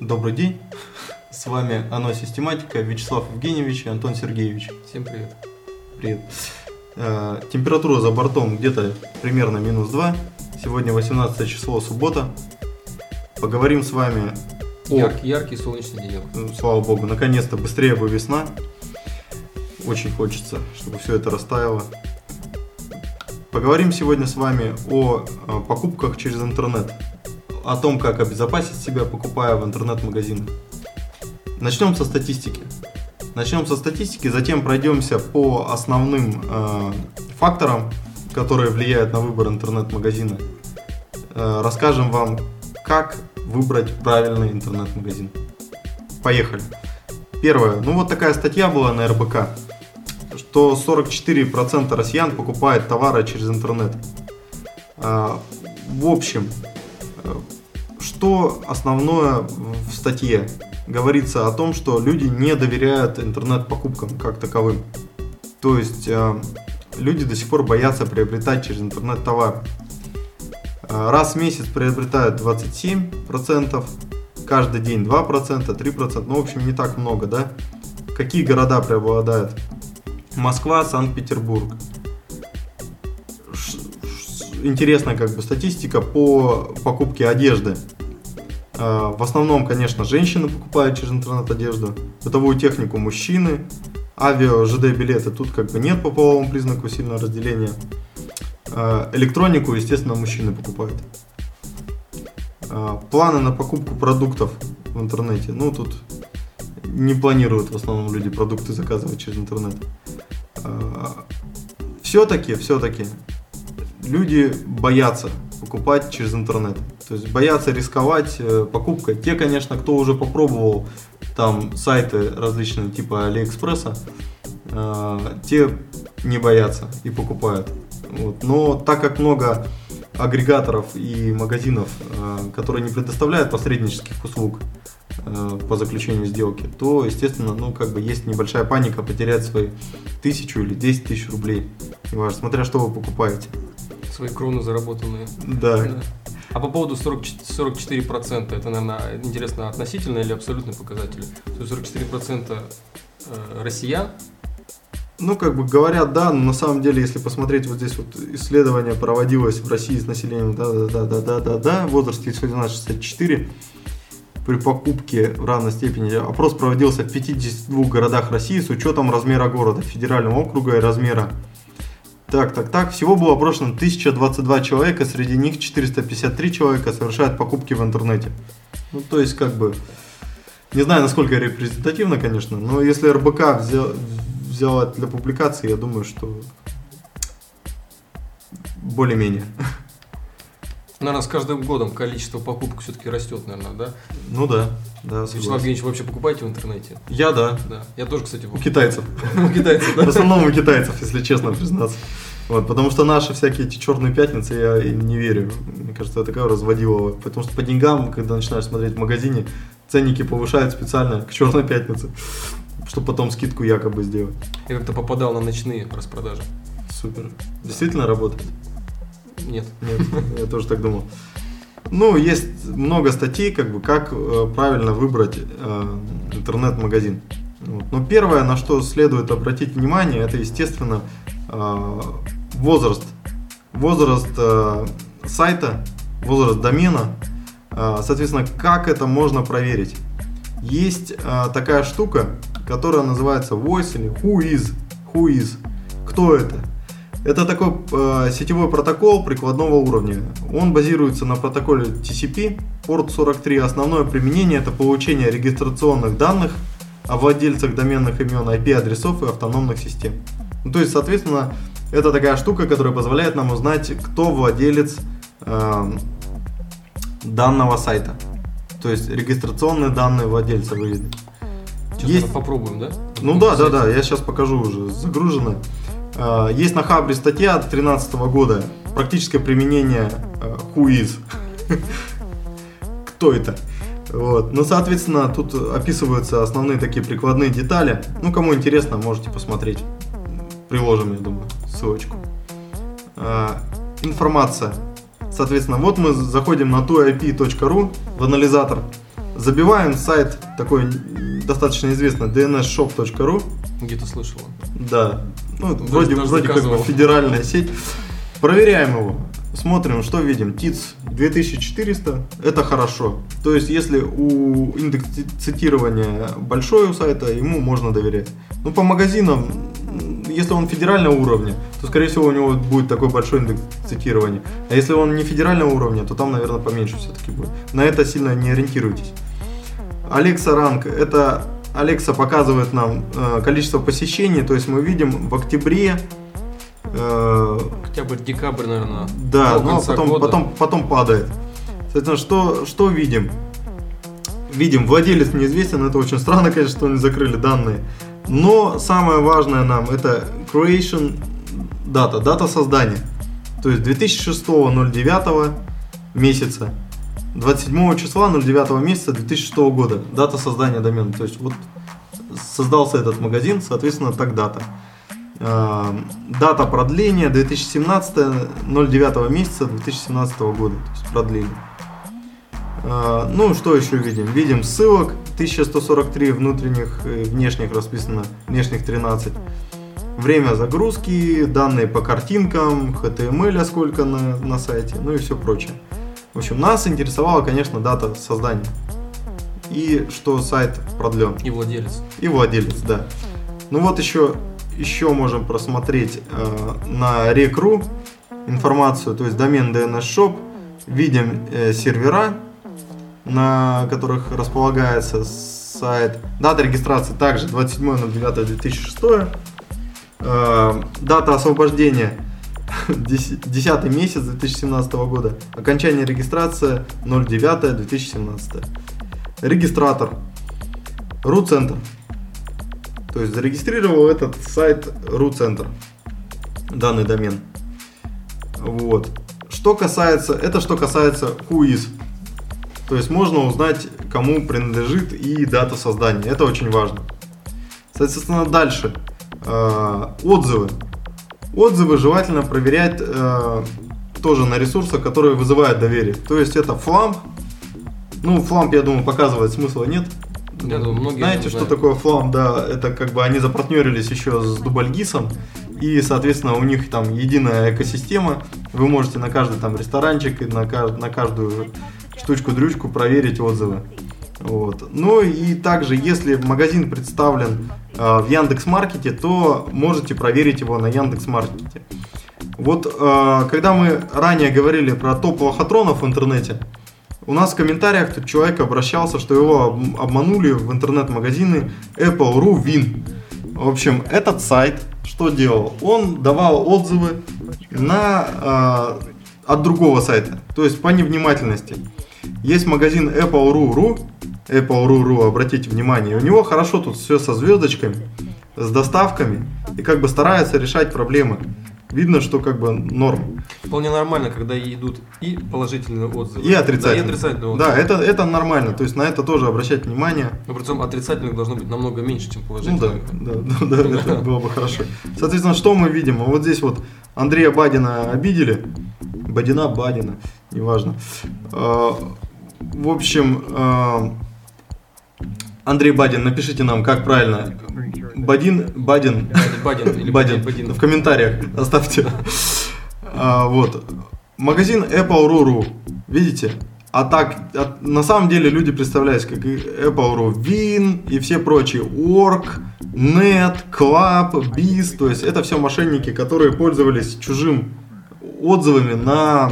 Добрый день. С вами Оно Систематика, Вячеслав Евгеньевич и Антон Сергеевич. Всем привет. Привет. Э, Температура за бортом где-то примерно минус 2. Сегодня 18 число, суббота. Поговорим с вами о, Яркий, яркий солнечный денек. слава богу, наконец-то быстрее бы весна. Очень хочется, чтобы все это растаяло. Поговорим сегодня с вами о э, покупках через интернет. О том, как обезопасить себя, покупая в интернет-магазинах. Начнем со статистики. Начнем со статистики, затем пройдемся по основным э, факторам, которые влияют на выбор интернет-магазина. Э, расскажем вам, как выбрать правильный интернет-магазин. Поехали. Первое. Ну вот такая статья была на РБК, что 44% россиян покупает товары через интернет. А, В общем, э, что основное в статье? Говорится о том, что люди не доверяют интернет-покупкам как таковым. То есть э, люди до сих пор боятся приобретать через интернет товар. Э, Раз в месяц приобретают 27%, каждый день 2%, 3%, ну, в общем, не так много, да? Какие города преобладают? Москва, Санкт-Петербург. Интересная как бы статистика по покупке одежды. Э, В основном, конечно, женщины покупают через интернет одежду, бытовую технику мужчины, авиа, ЖД билеты тут как бы нет по половому признаку сильного разделения. Э, Электронику, естественно, мужчины покупают. Э, Планы на покупку продуктов в интернете. Ну, тут не планируют в основном люди продукты заказывать через интернет. Все-таки, все-таки люди боятся покупать через интернет. То есть боятся рисковать э, покупкой. Те, конечно, кто уже попробовал там сайты различные типа Алиэкспресса, э, те не боятся и покупают. Вот. Но так как много агрегаторов и магазинов, э, которые не предоставляют посреднических услуг по заключению сделки, то, естественно, ну, как бы есть небольшая паника потерять свои тысячу или 10 тысяч рублей. Неважно, смотря что вы покупаете. Свои кроны заработанные. Да. Да. А по поводу 40, 44%, это, наверное, интересно, относительно или абсолютный показатель? То есть 44% э, россиян, Ну, как бы говорят, да, но на самом деле, если посмотреть вот здесь вот исследование проводилось в России с населением, да, да, да, да, да, да, да, в возрасте 18-64 при покупке в равной степени. Опрос проводился в 52 городах России с учетом размера города, федерального округа и размера. Так, так, так. Всего было опрошено 1022 человека, среди них 453 человека совершают покупки в интернете. Ну, то есть, как бы, не знаю, насколько репрезентативно, конечно, но если РБК взял, взял это для публикации, я думаю, что более-менее. Наверное, с каждым годом количество покупок все-таки растет, наверное, да? Ну да, да, Вячеслав. Евгеньевич, вообще покупаете в интернете? Я да. Да. Я тоже, кстати, У китайцев. У китайцев, В основном у китайцев, если честно признаться. Вот, потому что наши всякие эти черные пятницы я не верю. Мне кажется, это такая разводилово. Потому что по деньгам, когда начинаешь смотреть в магазине, ценники повышают специально к черной пятнице, чтобы потом скидку якобы сделать. Я как-то попадал на ночные распродажи. Супер. Действительно работает? Нет. Нет, я тоже так думал. Ну, есть много статей, как бы, как э, правильно выбрать э, интернет-магазин. Но первое, на что следует обратить внимание, это, естественно, э, возраст. Возраст сайта, возраст домена. Соответственно, как это можно проверить? Есть такая штука, которая называется voice или who is. Who is. Кто это? Это такой э, сетевой протокол прикладного уровня. Он базируется на протоколе TCP, порт 43. Основное применение это получение регистрационных данных о владельцах доменных имен, IP-адресов и автономных систем. Ну, то есть, соответственно, это такая штука, которая позволяет нам узнать, кто владелец э, данного сайта. То есть регистрационные данные владельца выведены. Сейчас Есть- попробуем, да? Ну да, да, да, я сейчас покажу уже загружено. А, Есть на Хабре статья 2013 года практическое применение э, who is. Кто это? Вот. Ну, соответственно, тут описываются основные такие прикладные детали. Ну, кому интересно, можете посмотреть. Приложим, я думаю, ссылочку. А, Информация. Соответственно, вот мы заходим на toip.ru в анализатор, Забиваем сайт такой достаточно известный dnsshop.ru. Где-то слышал. Да. Ну, Даже- вроде, даже вроде как бы федеральная сеть. Проверяем его. Смотрим, что видим. ТИЦ 2400. Это хорошо. То есть, если у индекс ци- цитирования большой у сайта, ему можно доверять. Ну, по магазинам, если он федерального уровня, то, скорее всего, у него будет такой большой индекс цитирования. А если он не федерального уровня, то там, наверное, поменьше все-таки будет. На это сильно не ориентируйтесь. Alexa Rank это Alexa показывает нам э, количество посещений, то есть мы видим в октябре, э, Октябрь, декабрь, наверное. да, до ну а потом, года. потом, потом падает. Соответственно, что, что видим? Видим, владелец неизвестен, это очень странно, конечно, что они закрыли данные. Но самое важное нам это creation дата, дата создания. То есть 2006-09 месяца, 27 числа 09 месяца 2006 года, дата создания домена. То есть вот создался этот магазин, соответственно, так дата. А, Дата продления 2017 09 месяца 2017 года, то есть продлили. А, Ну, что еще видим? Видим ссылок 1143 внутренних и внешних расписано, внешних 13. Время загрузки, данные по картинкам, HTML сколько на, на сайте, ну и все прочее. В общем, нас интересовала, конечно, дата создания. И что сайт продлен. И владелец. И владелец, да. Ну вот еще, еще можем просмотреть э, на Rec.ru информацию, то есть домен DNS Shop. Видим э, сервера, на которых располагается сайт. Дата регистрации также 27.09.2006. Э, дата освобождения 10 10 месяц 2017 года. Окончание регистрации 09.2017. Регистратор. РУ-центр. То есть зарегистрировал этот сайт РУ-центр. Данный домен. Вот. Что касается, это что касается whois. То есть можно узнать, кому принадлежит и дата создания. Это очень важно. Соответственно, дальше. Э, отзывы. Отзывы желательно проверять э, тоже на ресурсах, которые вызывают доверие. То есть это фламп. Ну, фламп, я думаю, показывать смысла нет. Я думаю, многие Знаете, что такое флам? Да, это как бы они запартнерились еще с Дубальгисом. И, соответственно, у них там единая экосистема. Вы можете на каждый там ресторанчик и на, на каждую штучку-дрючку проверить отзывы. Вот. Ну и также, если магазин представлен э, в Яндекс Маркете, то можете проверить его на Яндекс Маркете. Вот э, когда мы ранее говорили про топ лохотронов в интернете, у нас в комментариях тут человек обращался, что его об- обманули в интернет-магазины Apple.ru Win. В общем, этот сайт что делал? Он давал отзывы на, э, от другого сайта, то есть по невнимательности. Есть магазин Apple.ru.ru, Apple.ru.ru, обратите внимание, у него хорошо тут все со звездочками, с доставками, и как бы старается решать проблемы. Видно, что как бы норм. Вполне нормально, когда идут и положительные отзывы. И отрицательные. Да, и отрицательные отзывы. Да, это, это нормально. То есть на это тоже обращать внимание. Но причем отрицательных должно быть намного меньше, чем Ну да, положительных. да, да, да, это было бы хорошо. Соответственно, что мы видим? Вот здесь вот Андрея Бадина обидели. Бадина, Бадина, неважно. А, В общем, а, Андрей Бадин, напишите нам, как правильно. Бадин, Бадин, Бадин Бадин, в комментариях оставьте. А, вот. Магазин Apple.ru.ru. Видите? А так, на самом деле люди представляются как Apple.ru Win и все прочие. Org, Net, Club, Biz. То есть это все мошенники, которые пользовались чужим отзывами на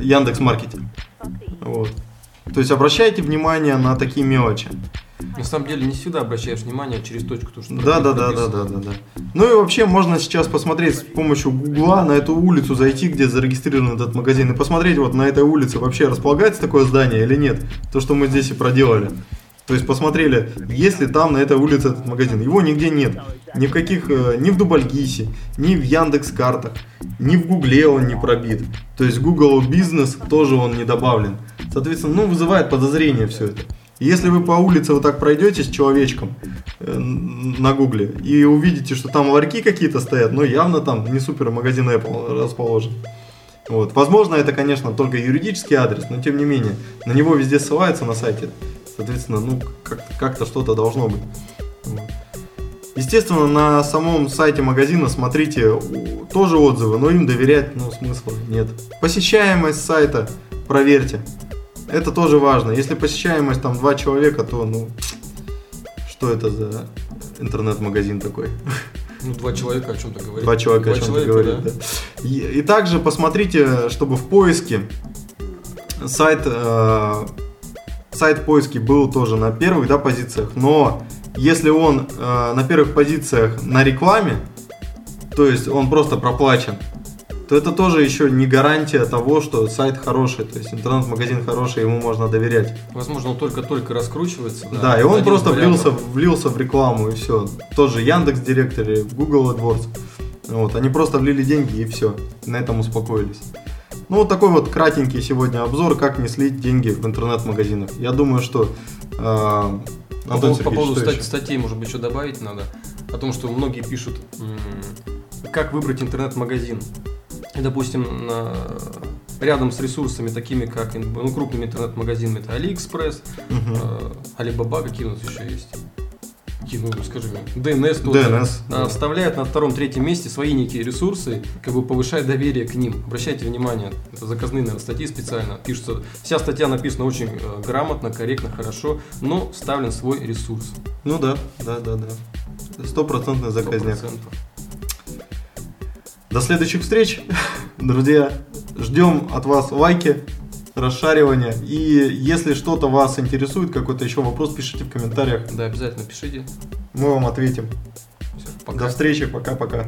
Яндекс Маркете. Вот. То есть обращайте внимание на такие мелочи. На самом деле не всегда обращаешь внимание через точку, то, что Да, да, да, да, да, да, да. Ну и вообще можно сейчас посмотреть с помощью Гугла на эту улицу зайти, где зарегистрирован этот магазин, и посмотреть вот на этой улице вообще располагается такое здание или нет. То, что мы здесь и проделали. То есть посмотрели, есть ли там на этой улице этот магазин. Его нигде нет. Ни в каких, э, ни в Дубальгисе, ни в Яндекс картах, ни в Гугле он не пробит. То есть Google бизнес тоже он не добавлен. Соответственно, ну вызывает подозрение все это. Если вы по улице вот так пройдете с человечком э, на гугле и увидите, что там ларьки какие-то стоят, но явно там не супер магазин Apple расположен. Вот. Возможно, это, конечно, только юридический адрес, но тем не менее, на него везде ссылаются на сайте. Соответственно, ну, как- как-то что-то должно быть. Естественно, на самом сайте магазина смотрите тоже отзывы, но им доверять, ну, смысла нет. Посещаемость сайта проверьте. Это тоже важно. Если посещаемость там два человека, то, ну, что это за интернет-магазин такой? Ну, два человека о чем-то говорят. Два человека о Два чем-то человека, говорят, да. И, и также посмотрите, чтобы в поиске сайт, э, сайт поиски был тоже на первых да, позициях, но если он э, на первых позициях на рекламе, то есть он просто проплачен, то это тоже еще не гарантия того, что сайт хороший, то есть интернет-магазин хороший, ему можно доверять. Возможно, он только-только раскручивается. Да, и он просто влился, влился в рекламу и все. Тоже Яндекс Директор Google AdWords. Вот, они просто влили деньги и все. На этом успокоились. Ну, вот такой вот кратенький сегодня обзор, как не слить деньги в интернет-магазинах. Я думаю, что... э, По Антон поводу, по Сергеевич, поводу что стат- еще? статей, может быть, еще добавить надо. О том, что многие пишут, как выбрать интернет-магазин. И, допустим, на- рядом с ресурсами, такими как ну, крупными интернет-магазинами, это AliExpress, Мгм. э, Alibaba, какие у нас еще есть? Ну, скажи DNS тоже. DNS, А, да. Вставляет на втором-третьем месте свои некие ресурсы, как бы повышая доверие к ним. Обращайте внимание, это заказные, наверное, статьи специально. Пишется, вся статья написана очень э, грамотно, корректно, хорошо, но вставлен свой ресурс. Ну да, да, да, да. Стопроцентный заказняк. 100%. До следующих встреч, друзья. Ждем от вас лайки, расшаривания. И если что-то вас интересует, какой-то еще вопрос, пишите в комментариях. Да, обязательно пишите. Мы вам ответим. Всё, пока. До встречи, пока-пока.